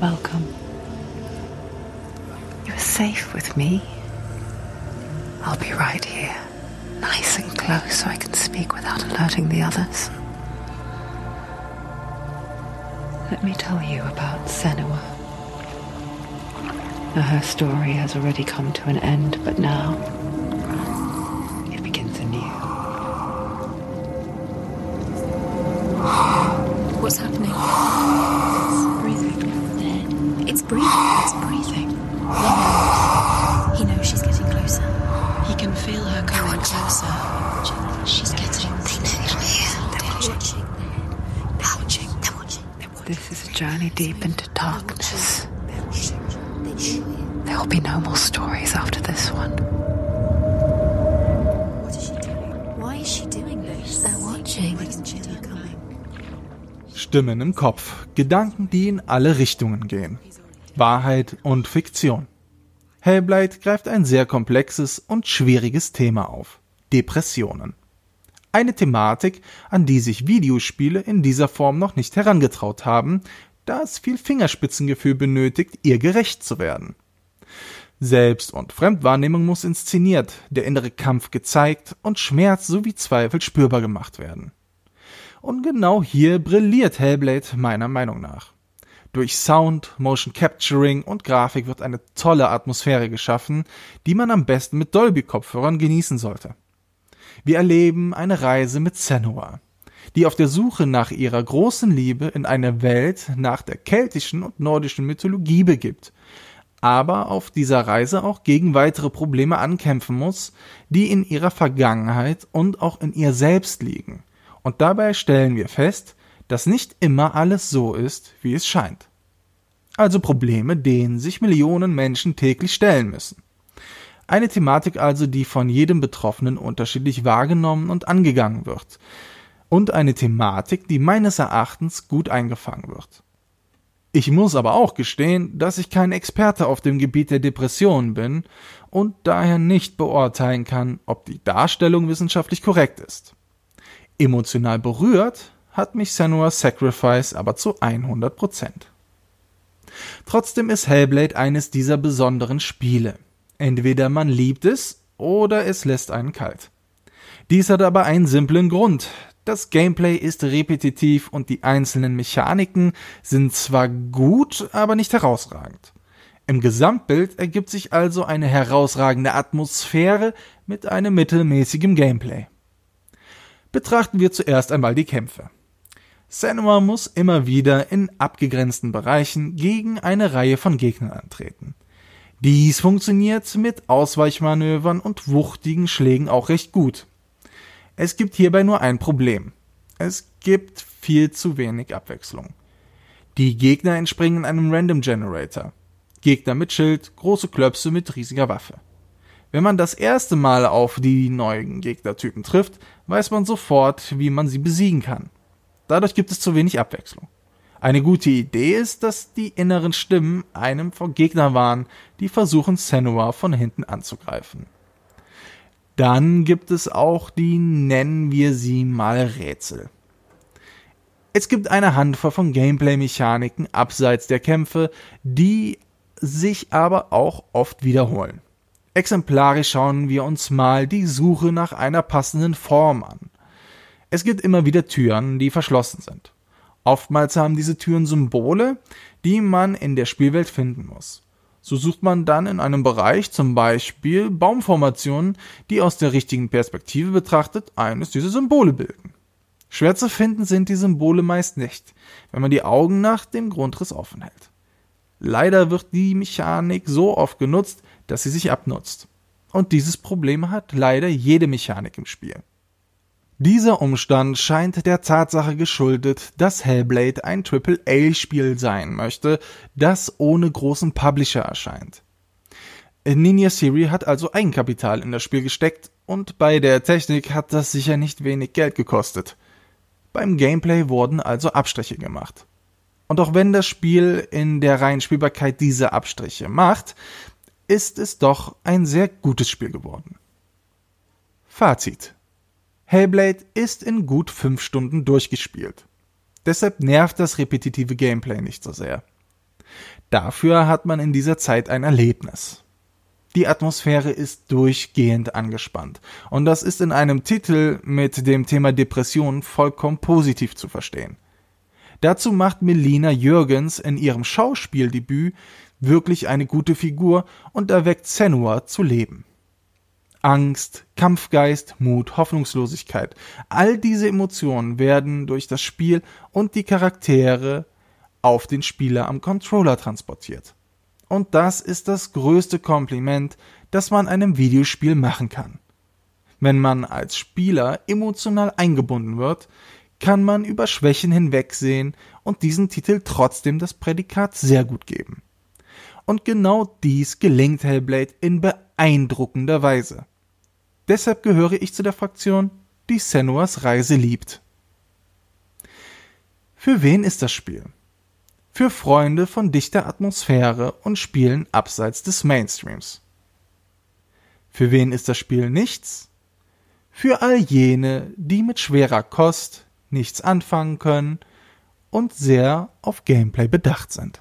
Welcome. You're safe with me. I'll be right here, nice and close so I can speak without alerting the others. Let me tell you about Senua. Her story has already come to an end, but now journey deep into darkness. There will be no more stories after this one. What is she doing? Why is she doing this? They're watching. Stimmen im Kopf, Gedanken, die in alle Richtungen gehen. Wahrheit und Fiktion. Hellblade greift ein sehr komplexes und schwieriges Thema auf. Depressionen. Eine Thematik, an die sich Videospiele in dieser Form noch nicht herangetraut haben, da es viel Fingerspitzengefühl benötigt, ihr gerecht zu werden. Selbst- und Fremdwahrnehmung muss inszeniert, der innere Kampf gezeigt und Schmerz sowie Zweifel spürbar gemacht werden. Und genau hier brilliert Hellblade meiner Meinung nach. Durch Sound, Motion Capturing und Grafik wird eine tolle Atmosphäre geschaffen, die man am besten mit Dolby-Kopfhörern genießen sollte. Wir erleben eine Reise mit Senua, die auf der Suche nach ihrer großen Liebe in eine Welt nach der keltischen und nordischen Mythologie begibt, aber auf dieser Reise auch gegen weitere Probleme ankämpfen muss, die in ihrer Vergangenheit und auch in ihr selbst liegen. Und dabei stellen wir fest, dass nicht immer alles so ist, wie es scheint. Also Probleme, denen sich Millionen Menschen täglich stellen müssen. Eine Thematik also, die von jedem Betroffenen unterschiedlich wahrgenommen und angegangen wird. Und eine Thematik, die meines Erachtens gut eingefangen wird. Ich muss aber auch gestehen, dass ich kein Experte auf dem Gebiet der Depressionen bin und daher nicht beurteilen kann, ob die Darstellung wissenschaftlich korrekt ist. Emotional berührt hat mich Senua's Sacrifice aber zu 100 Prozent. Trotzdem ist Hellblade eines dieser besonderen Spiele. Entweder man liebt es oder es lässt einen kalt. Dies hat aber einen simplen Grund. Das Gameplay ist repetitiv und die einzelnen Mechaniken sind zwar gut, aber nicht herausragend. Im Gesamtbild ergibt sich also eine herausragende Atmosphäre mit einem mittelmäßigen Gameplay. Betrachten wir zuerst einmal die Kämpfe. Senua muss immer wieder in abgegrenzten Bereichen gegen eine Reihe von Gegnern antreten. Dies funktioniert mit Ausweichmanövern und wuchtigen Schlägen auch recht gut. Es gibt hierbei nur ein Problem. Es gibt viel zu wenig Abwechslung. Die Gegner entspringen einem Random Generator. Gegner mit Schild, große Klöpse mit riesiger Waffe. Wenn man das erste Mal auf die neuen Gegnertypen trifft, weiß man sofort, wie man sie besiegen kann. Dadurch gibt es zu wenig Abwechslung. Eine gute Idee ist, dass die inneren Stimmen einem vor Gegner warnen, die versuchen, Senua von hinten anzugreifen. Dann gibt es auch die, nennen wir sie mal Rätsel. Es gibt eine Handvoll von Gameplay-Mechaniken abseits der Kämpfe, die sich aber auch oft wiederholen. Exemplarisch schauen wir uns mal die Suche nach einer passenden Form an. Es gibt immer wieder Türen, die verschlossen sind. Oftmals haben diese Türen Symbole, die man in der Spielwelt finden muss. So sucht man dann in einem Bereich zum Beispiel Baumformationen, die aus der richtigen Perspektive betrachtet eines dieser Symbole bilden. Schwer zu finden sind die Symbole meist nicht, wenn man die Augen nach dem Grundriss offen hält. Leider wird die Mechanik so oft genutzt, dass sie sich abnutzt. Und dieses Problem hat leider jede Mechanik im Spiel. Dieser Umstand scheint der Tatsache geschuldet, dass Hellblade ein AAA-Spiel sein möchte, das ohne großen Publisher erscheint. Ninja Siri hat also Eigenkapital in das Spiel gesteckt und bei der Technik hat das sicher nicht wenig Geld gekostet. Beim Gameplay wurden also Abstriche gemacht. Und auch wenn das Spiel in der reinen Spielbarkeit diese Abstriche macht, ist es doch ein sehr gutes Spiel geworden. Fazit Hellblade ist in gut fünf Stunden durchgespielt. Deshalb nervt das repetitive Gameplay nicht so sehr. Dafür hat man in dieser Zeit ein Erlebnis. Die Atmosphäre ist durchgehend angespannt. Und das ist in einem Titel mit dem Thema Depression vollkommen positiv zu verstehen. Dazu macht Melina Jürgens in ihrem Schauspieldebüt wirklich eine gute Figur und erweckt Senua zu leben. Angst, Kampfgeist, Mut, Hoffnungslosigkeit. All diese Emotionen werden durch das Spiel und die Charaktere auf den Spieler am Controller transportiert. Und das ist das größte Kompliment, das man einem Videospiel machen kann. Wenn man als Spieler emotional eingebunden wird, kann man über Schwächen hinwegsehen und diesen Titel trotzdem das Prädikat sehr gut geben. Und genau dies gelingt Hellblade in beeindruckender Weise. Deshalb gehöre ich zu der Fraktion, die Senuas Reise liebt. Für wen ist das Spiel? Für Freunde von dichter Atmosphäre und Spielen abseits des Mainstreams. Für wen ist das Spiel nichts? Für all jene, die mit schwerer Kost nichts anfangen können und sehr auf Gameplay bedacht sind.